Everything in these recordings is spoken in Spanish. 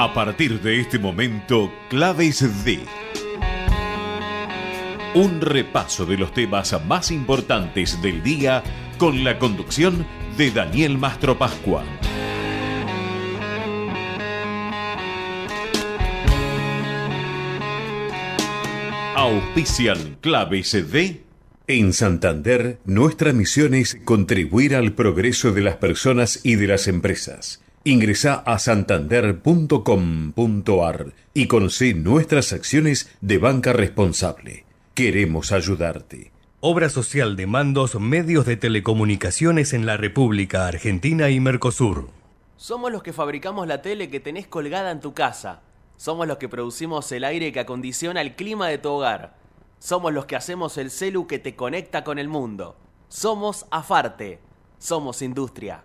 A partir de este momento, Claves de... Un repaso de los temas más importantes del día con la conducción de Daniel Mastro Pascua. Auspician Claves de... En Santander, nuestra misión es contribuir al progreso de las personas y de las empresas. Ingresa a santander.com.ar y conoce nuestras acciones de banca responsable. Queremos ayudarte. Obra social de mandos medios de telecomunicaciones en la República Argentina y Mercosur. Somos los que fabricamos la tele que tenés colgada en tu casa. Somos los que producimos el aire que acondiciona el clima de tu hogar. Somos los que hacemos el celu que te conecta con el mundo. Somos Afarte. Somos industria.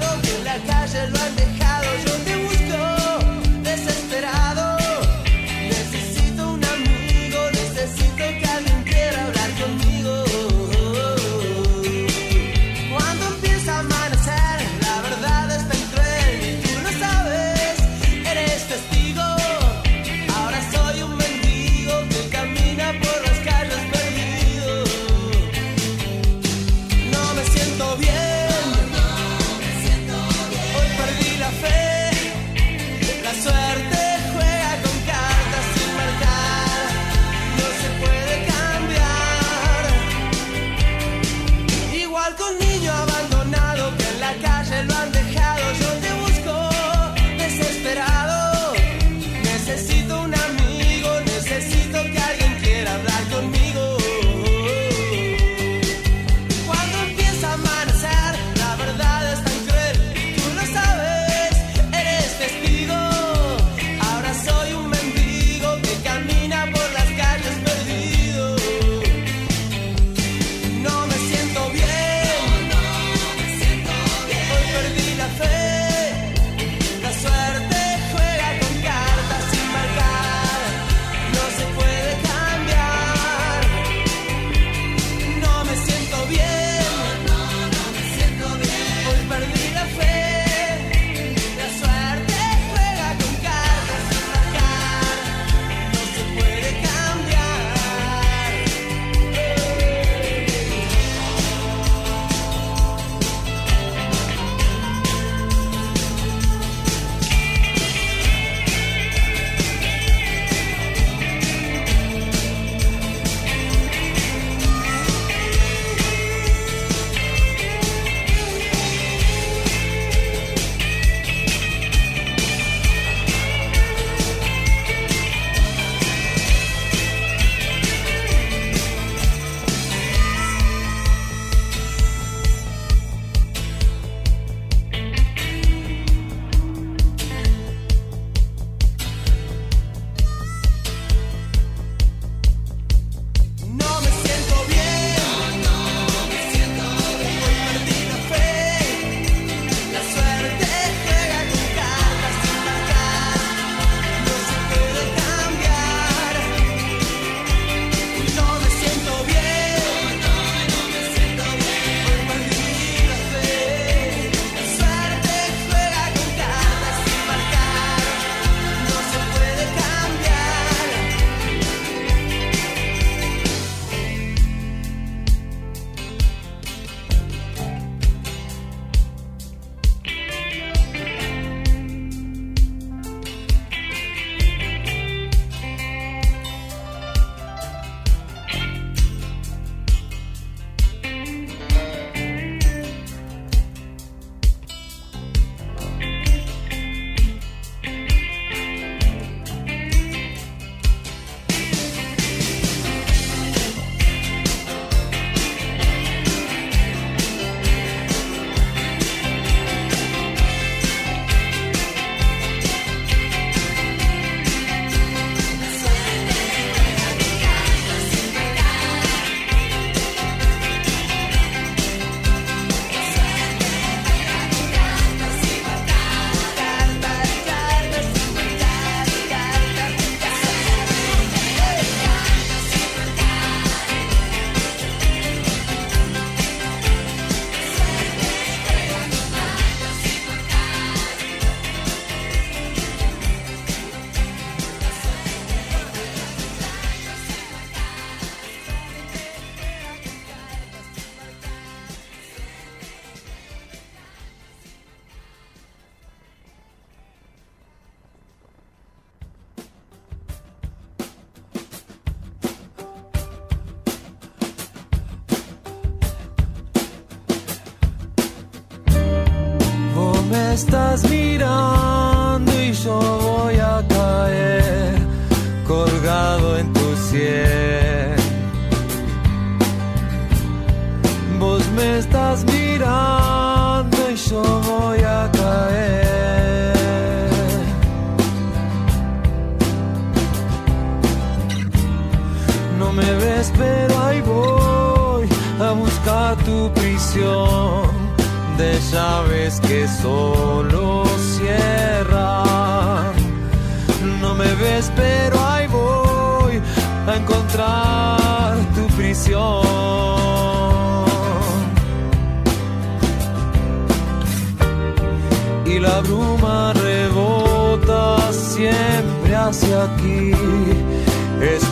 es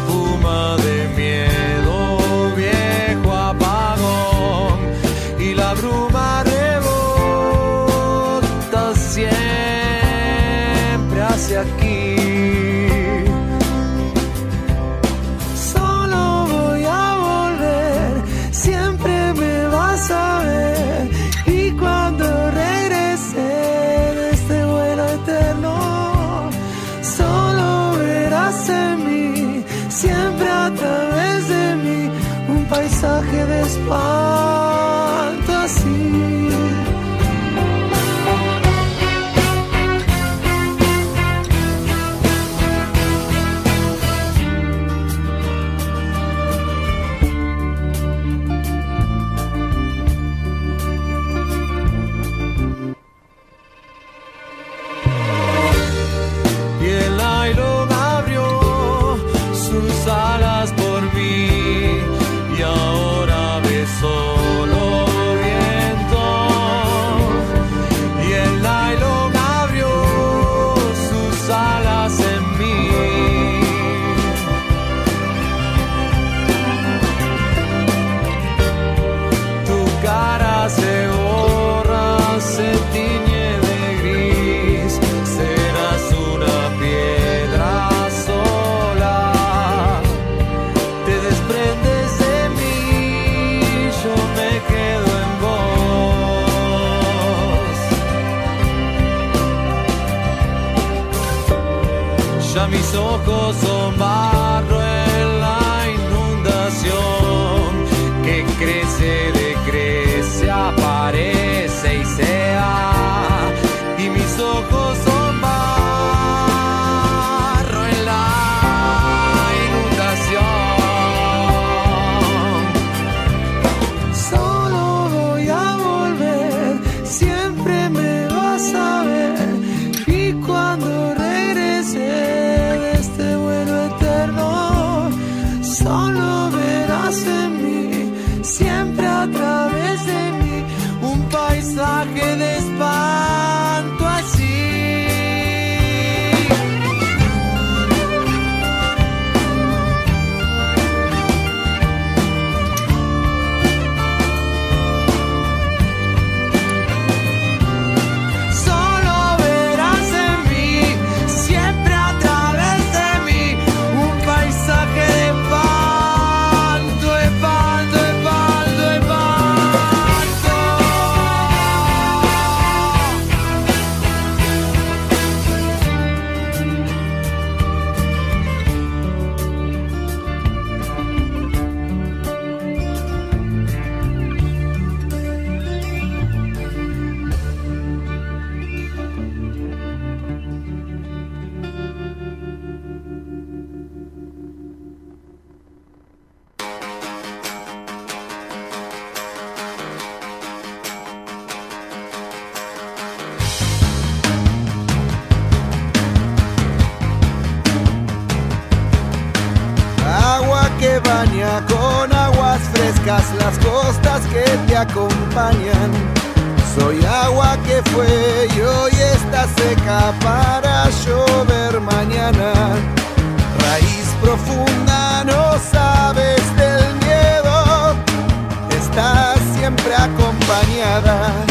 pasaje de España. ya mis ojos son barro. con aguas frescas las costas que te acompañan. Soy agua que fue y hoy está seca para llover mañana. Raíz profunda, no sabes del miedo, está siempre acompañada.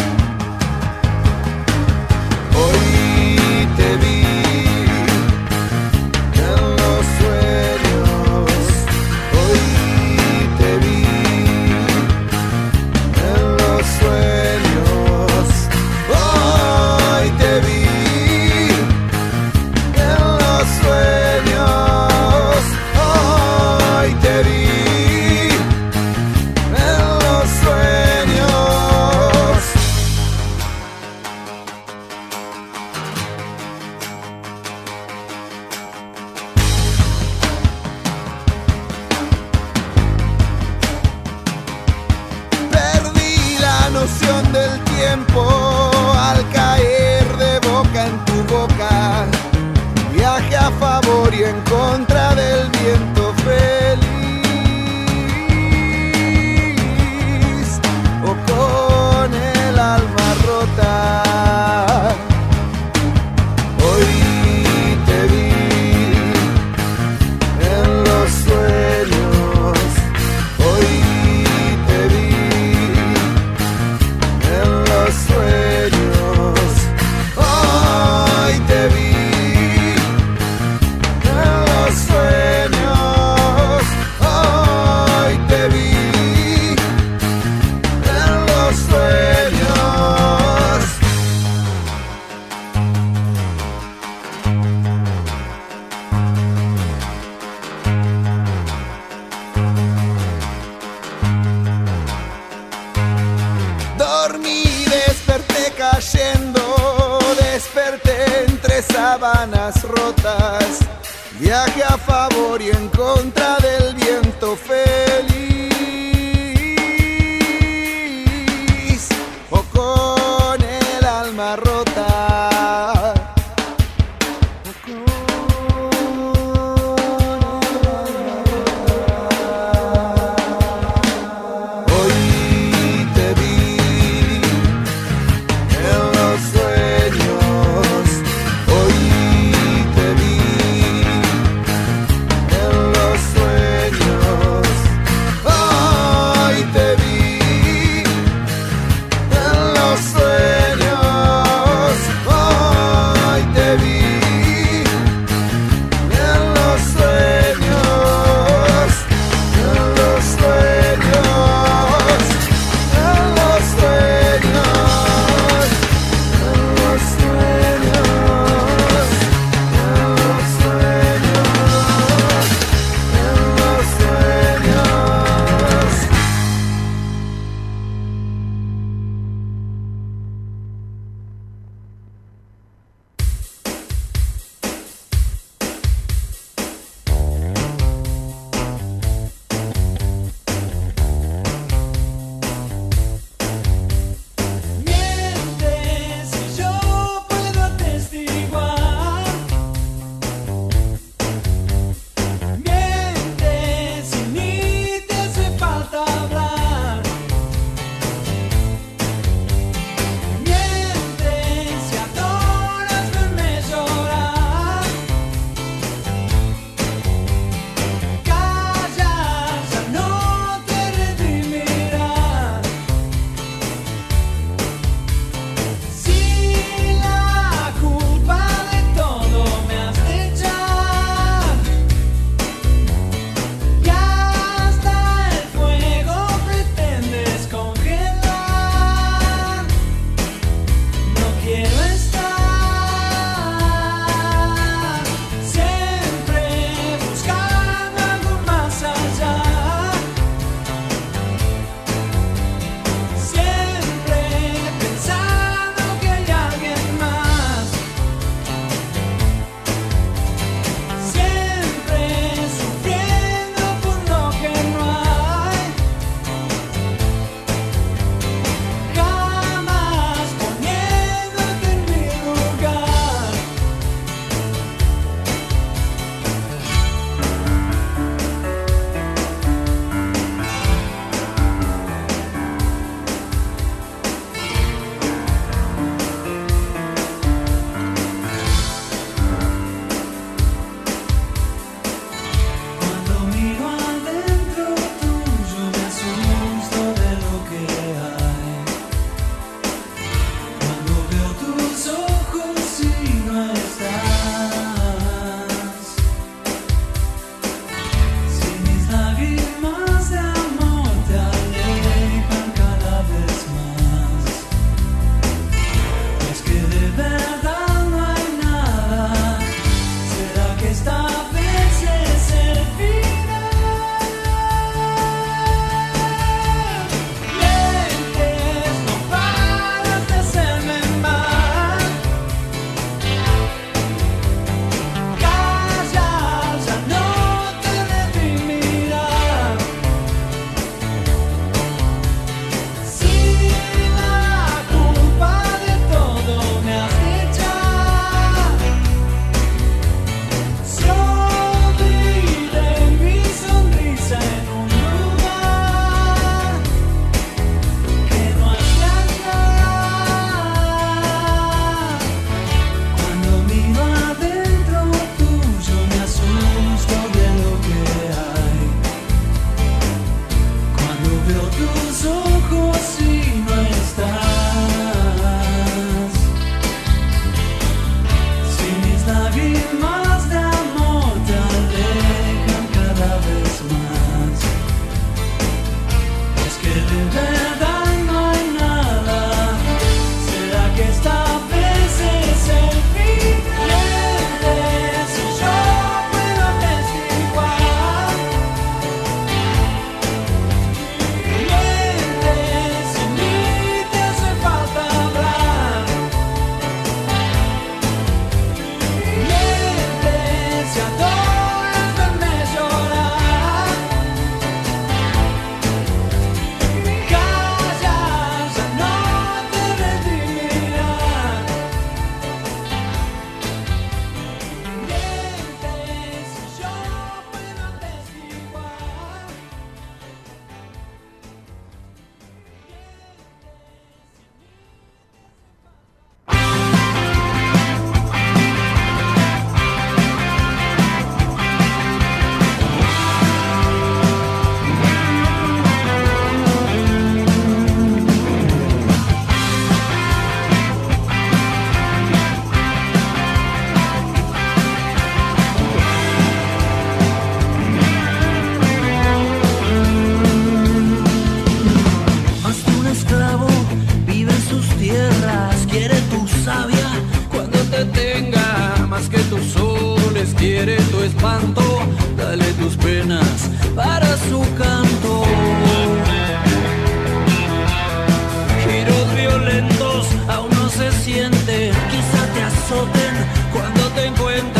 Cuando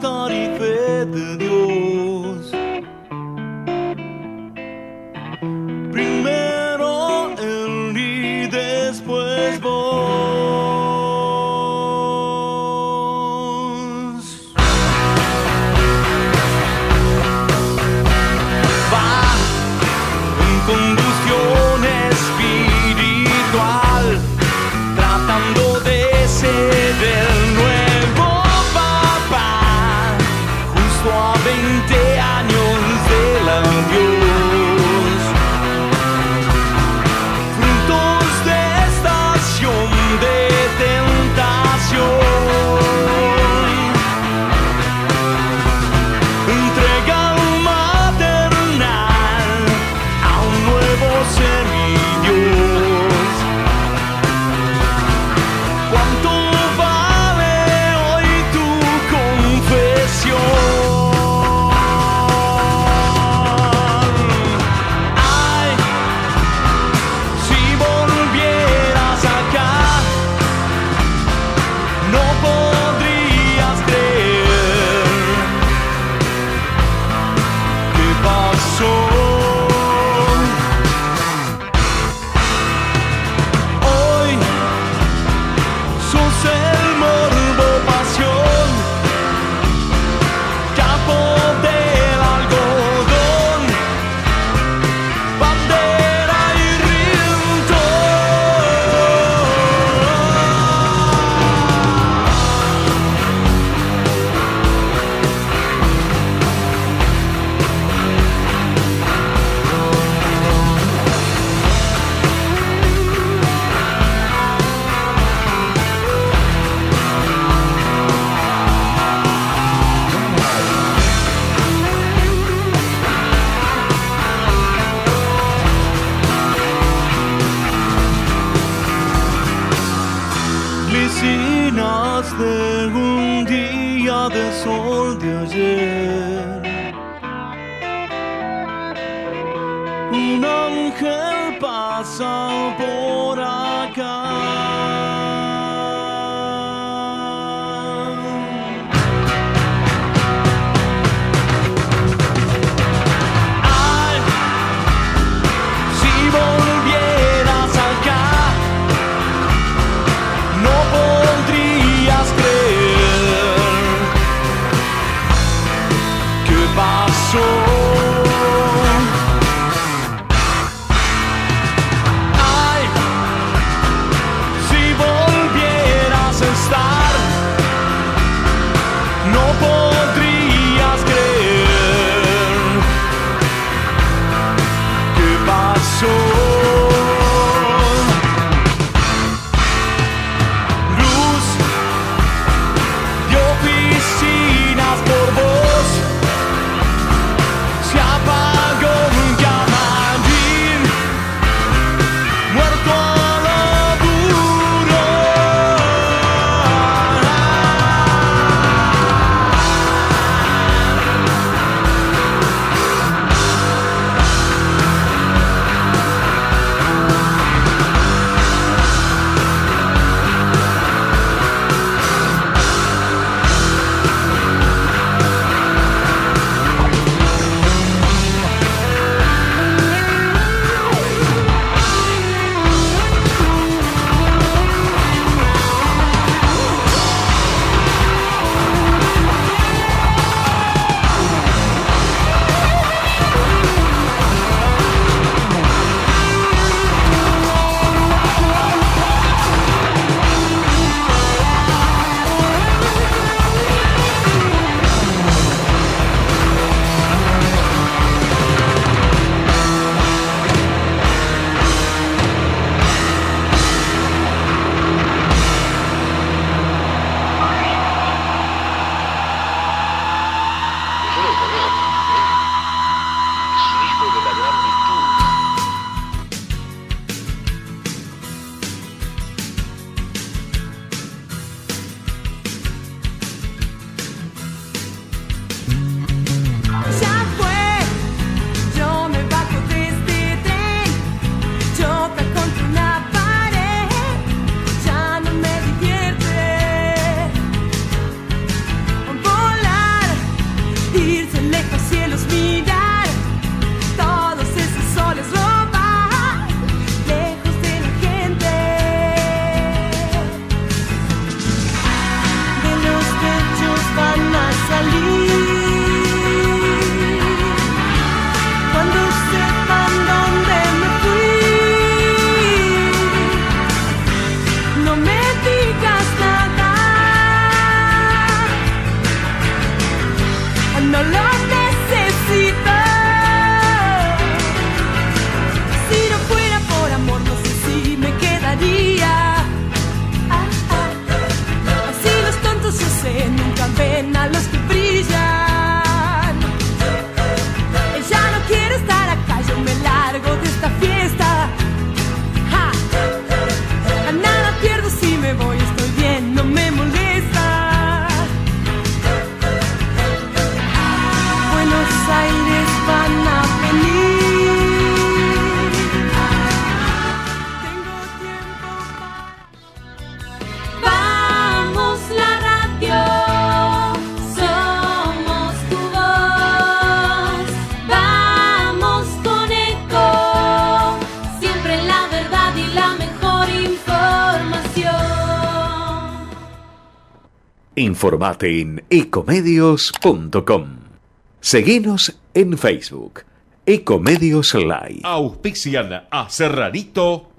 かりフェに Informate en ecomedios.com. Seguinos en Facebook. Ecomedios Live. Auspician a Serranito,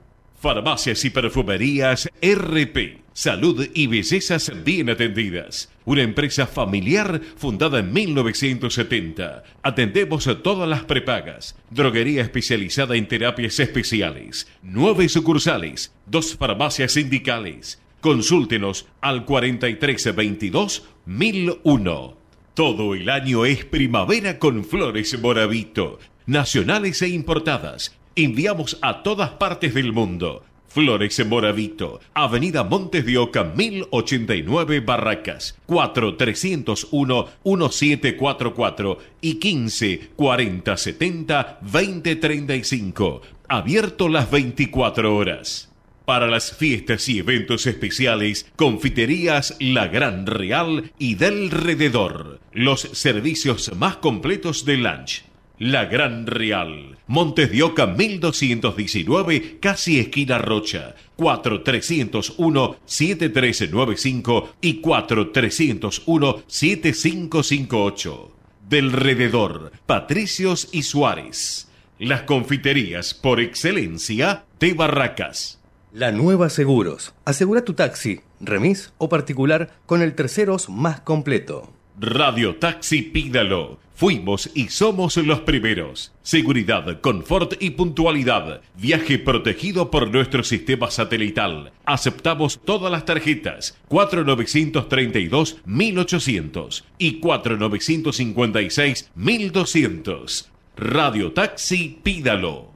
Farmacias y Perfumerías RP. Salud y bellezas bien atendidas. Una empresa familiar fundada en 1970. Atendemos a todas las prepagas. Droguería especializada en terapias especiales. Nueve sucursales. Dos farmacias sindicales Consúltenos al 4322 1001. Todo el año es primavera con flores Moravito, nacionales e importadas. Enviamos a todas partes del mundo. Flores Moravito, Avenida Montes de Oca 1089 Barracas, 4301-1744 y 15 40 70 2035. Abierto las 24 horas. Para las fiestas y eventos especiales, Confiterías La Gran Real y del Rededor. Los servicios más completos de lunch. La Gran Real. Montes de Oca 1219, casi esquina Rocha. 4301-7395 y 4301-7558. Del Rededor, Patricios y Suárez. Las confiterías por excelencia de Barracas. La Nueva Seguros. Asegura tu taxi, remis o particular con el terceros más completo. Radio Taxi Pídalo. Fuimos y somos los primeros. Seguridad, confort y puntualidad. Viaje protegido por nuestro sistema satelital. Aceptamos todas las tarjetas. 4932-1800 y 4956-1200. Radio Taxi Pídalo.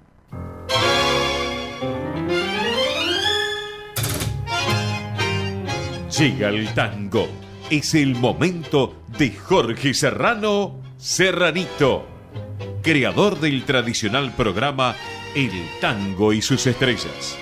Llega el tango. Es el momento de Jorge Serrano Serranito, creador del tradicional programa El Tango y sus estrellas.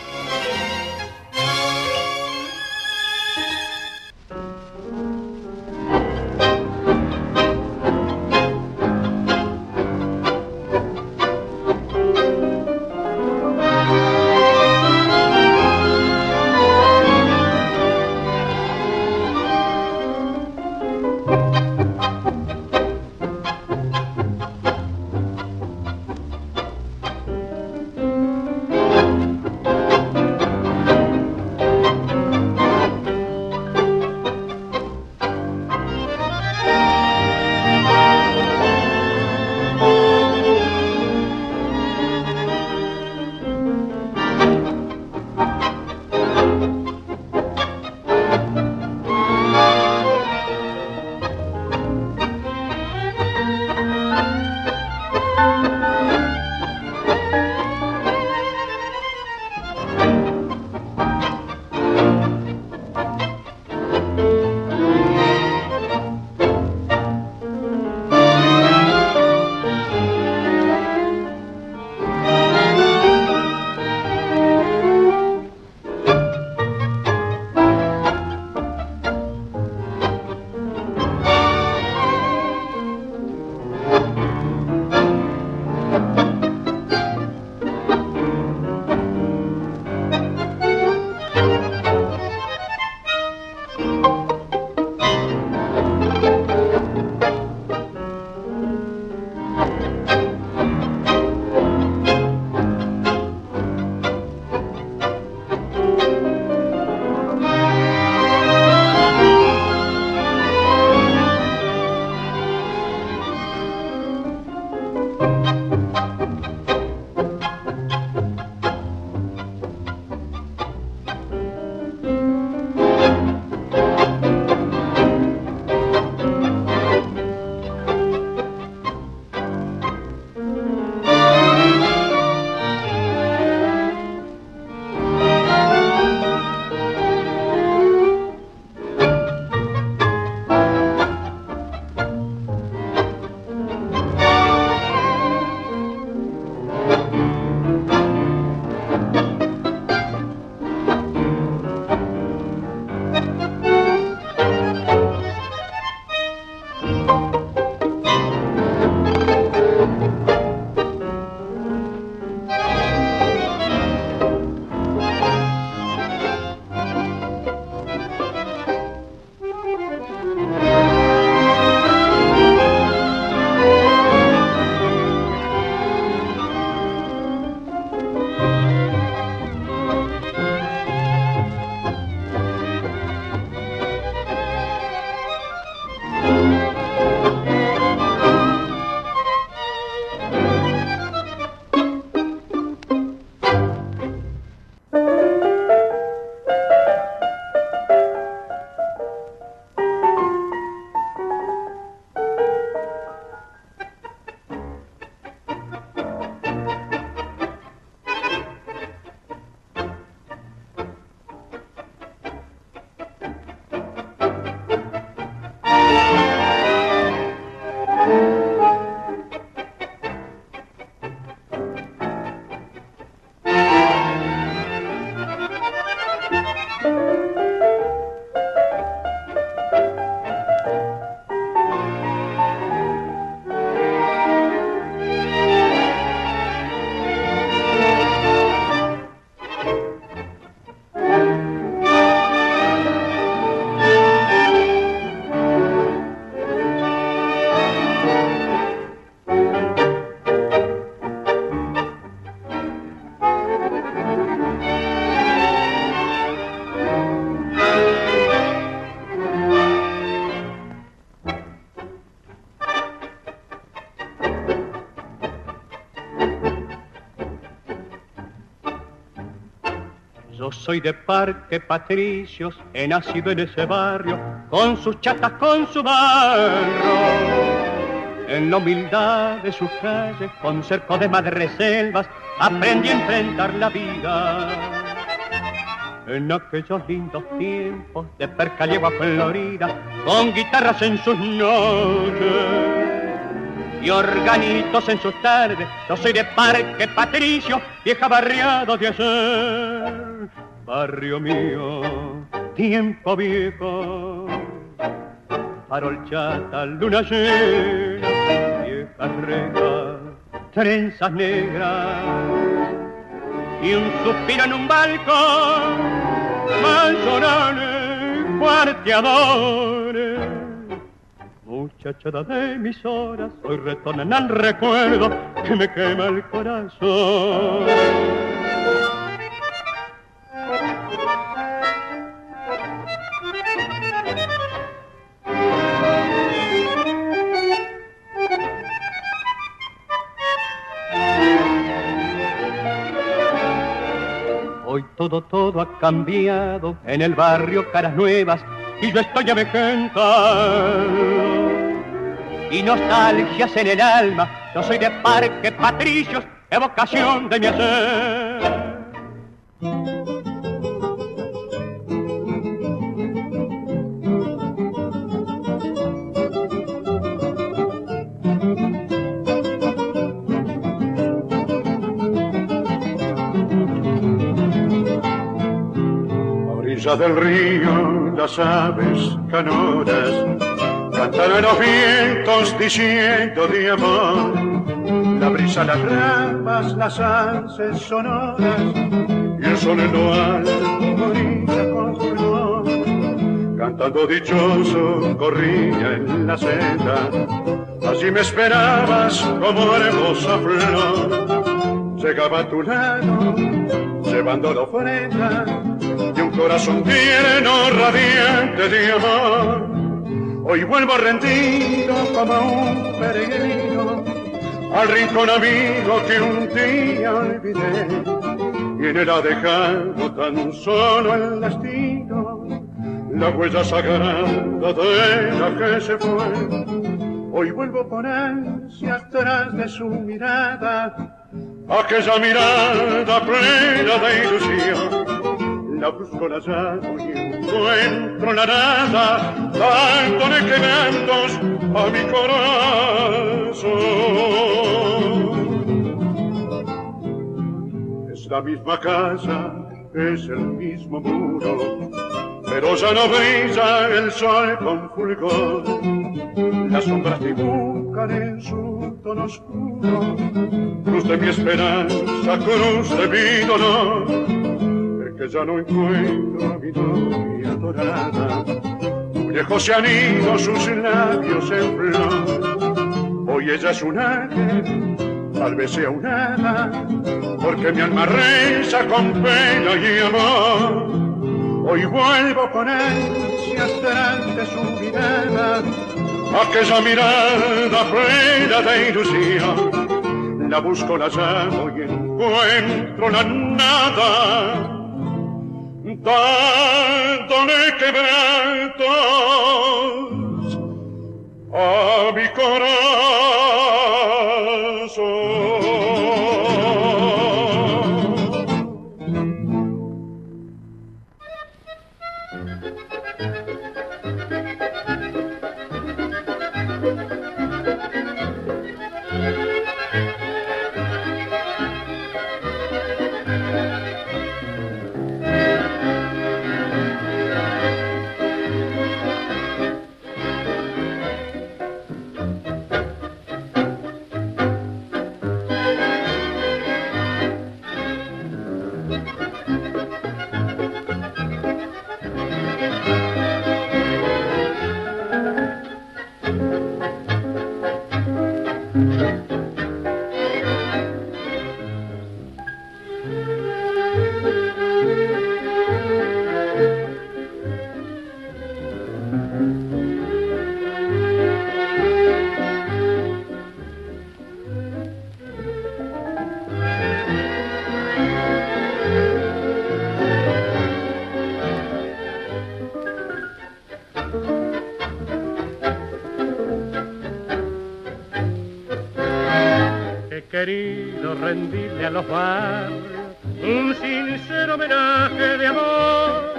Soy de Parque Patricios, he nacido en ese barrio, con sus chatas, con su barro. En la humildad de sus calles, con cerco de madreselvas, aprendí a enfrentar la vida. En aquellos lindos tiempos de Percallegua Florida, con guitarras en sus noches y organitos en sus tardes. Yo soy de Parque Patricio, vieja barriada de ayer. Barrio mío, tiempo viejo, farol chata, luna llena, vieja reja, trenzas negras. Y un suspiro en un balcón, manzonales, cuarteadores muchachada de mis horas, hoy retornan al recuerdo que me quema el corazón. Todo, todo ha cambiado en el barrio caras nuevas y yo estoy avejentado y nostalgias en el alma. Yo soy de Parque Patricios, evocación de mi hacer. Del río las aves canoras cantan a los vientos diciendo de amor. La brisa, las ramas, las ansias sonoras y el sol en lo alto con su flor. Cantando dichoso corría en la senda, allí me esperabas como hermosa flor. Llegaba a tu lado, llevando la ofrenda de un corazón tierno, radiante de amor. Hoy vuelvo rendido como un peregrino al rincón amigo que un día olvidé y en él ha dejado tan solo el destino la huella sagrada de la que se fue. Hoy vuelvo con ansia atrás de su mirada, aquella mirada plena de ilusión. La busco, la llamo y encuentro la nada, dándole quemandos a mi corazón. Es la misma casa, es el mismo muro, pero ya no brilla el sol con fulgor. Las sombras dibujan en su tono oscuro, cruz de mi esperanza, cruz de mi dolor que ya no encuentro a mi novia dorada. Lejos se han ido sus labios en flor. Hoy ella es un ángel, tal vez sea un hada, porque mi alma reza con pena y amor. Hoy vuelvo con ansias delante su mirada, aquella mirada plena de ilusión. La busco, la llamo y encuentro la nada dándole quebrantos a mi corazón. Rendirle a los barrios un sincero homenaje de amor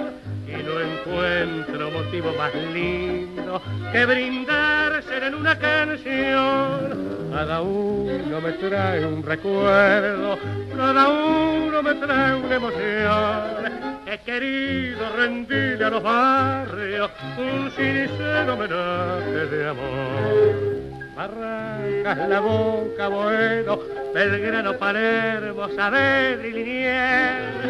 y no encuentro motivo más lindo que brindarse en una canción. Cada uno me trae un recuerdo, cada uno me trae una emoción. He querido rendirle a los barrios un sincero homenaje de amor. Barracas, La Boca, Boedo, Belgrano, Palermo, Saavedra y Liniers,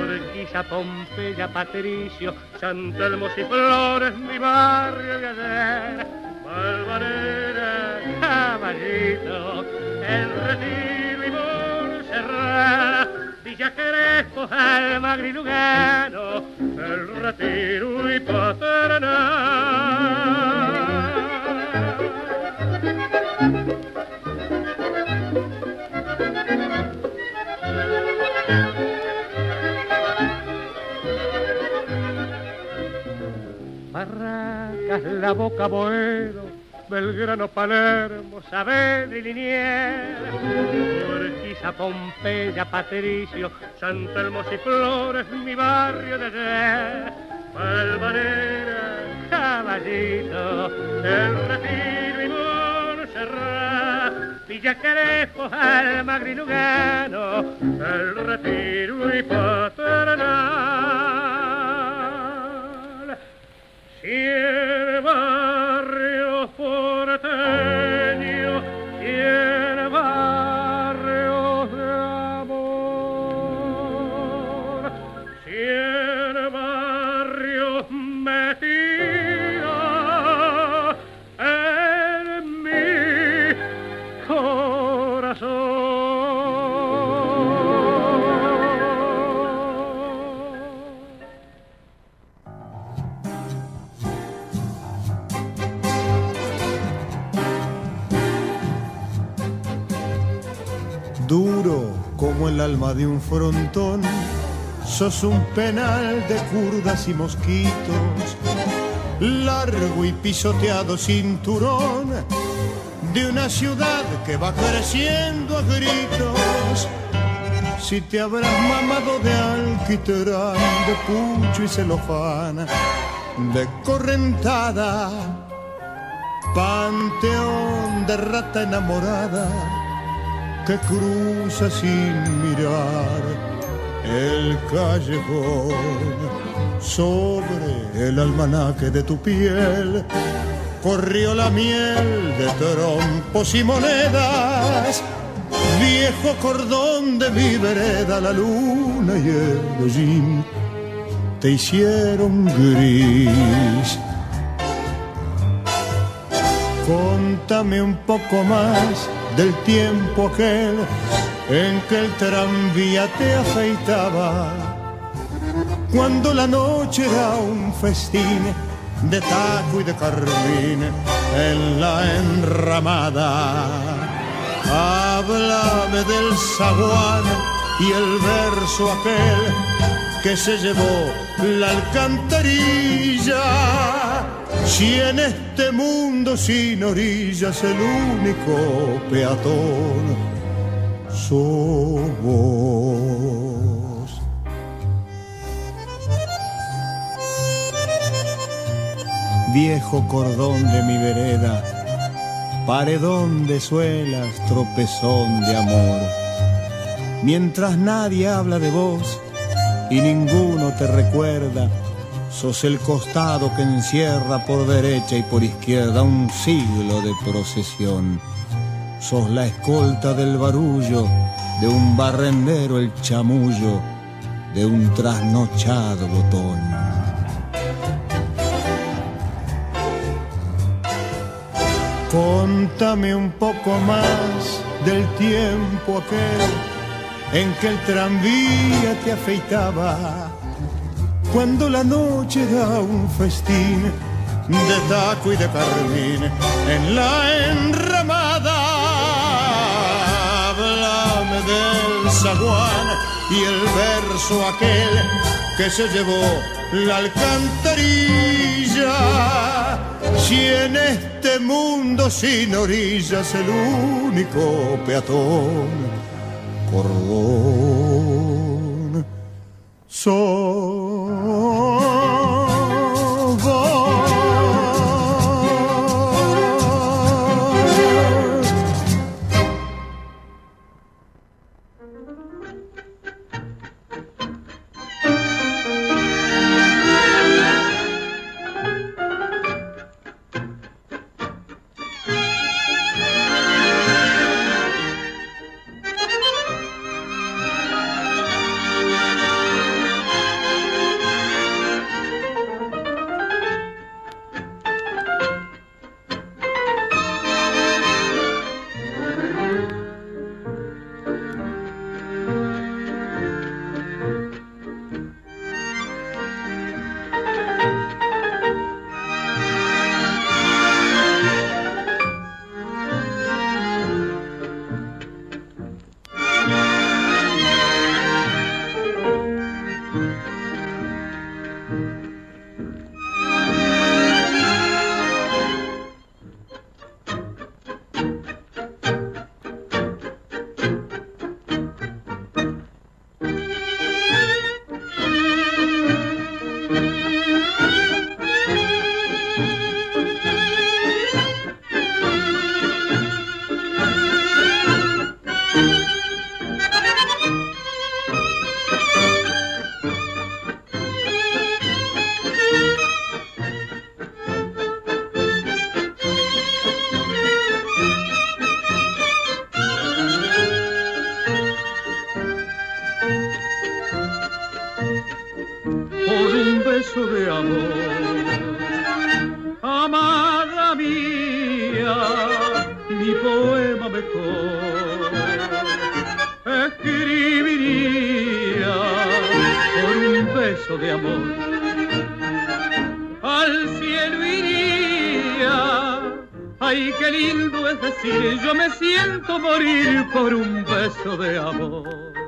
Urquiza, Pompeya, Patricio, San Telmo y Flores, mi barrio de ayer, Valvanera, Caballito, El Retiro y Montserrat, Villa Crespo, Almagro y Lugano, El Retiro y Paternal. La Boca, Boedo, Belgrano, Palermo, Saavedra y Liniers, Urquiza, Pompeya, Patricio, San Telmo y Flores, mi barrio de ayer, Valvanera, Caballito, El Retiro y Montserrat, Villa Crespo, Almagro y Lugano, El Retiro y Paternal. here Duro como el alma de un frontón, sos un penal de curdas y mosquitos, largo y pisoteado cinturón de una ciudad que va creciendo a gritos. Si te habrás mamado de alquitrán, de pucho y celofán, de correntada, panteón de rata enamorada que cruza sin mirar el callejón sobre el almanaque de tu piel. Corrió la miel de trompos y monedas viejo cordón de mi vereda la luna y el hollín te hicieron gris. Contame un poco más del tiempo aquel en que el tranvía te afeitaba. Cuando la noche era un festín de taco y de carmín en la enramada. Háblame del zaguán y el verso aquel que se llevó la alcantarilla. Si en este mundo sin orillas el único peatón sos vos. Viejo cordón de mi vereda, paredón de suelas, tropezón de amor. Mientras nadie habla de vos y ninguno te recuerda, sos el costado que encierra por derecha y por izquierda un siglo de procesión. Sos la escolta del barullo, de un barrendero el chamullo, de un trasnochado botón. Contame un poco más del tiempo aquel en que el tranvía te afeitaba cuando la noche da un festín de taco y de carmín en la enramada. Háblame del zaguán y el verso aquel que se llevó la alcantarilla. Si en este mundo sin orillas el único peatón, cordón, sos more.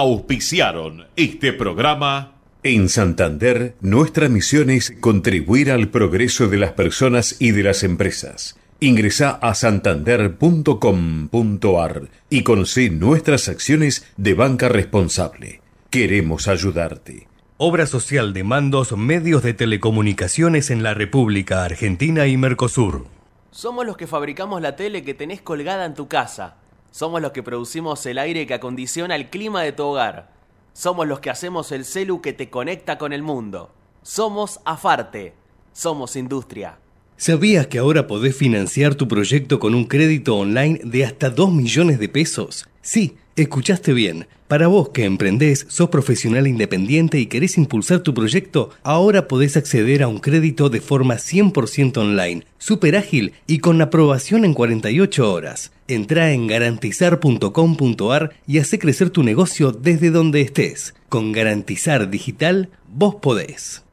Auspiciaron este programa. En Santander, nuestra misión es contribuir al progreso de las personas y de las empresas. Ingresa a santander.com.ar y conoce nuestras acciones de banca responsable. Queremos ayudarte. Obra social de mandos medios de telecomunicaciones en la República Argentina y Mercosur. Somos los que fabricamos la tele que tenés colgada en tu casa. Somos los que producimos el aire que acondiciona el clima de tu hogar. Somos los que hacemos el celu que te conecta con el mundo. Somos Afarte. Somos industria. ¿Sabías que ahora podés financiar tu proyecto con un crédito online de hasta 2 millones de pesos? Sí, escuchaste bien. Para vos que emprendés, sos profesional independiente y querés impulsar tu proyecto, ahora podés acceder a un crédito de forma 100% online, súper ágil y con aprobación en 48 horas. Entrá en garantizar.com.ar y hace crecer tu negocio desde donde estés. Con Garantizar Digital, vos podés.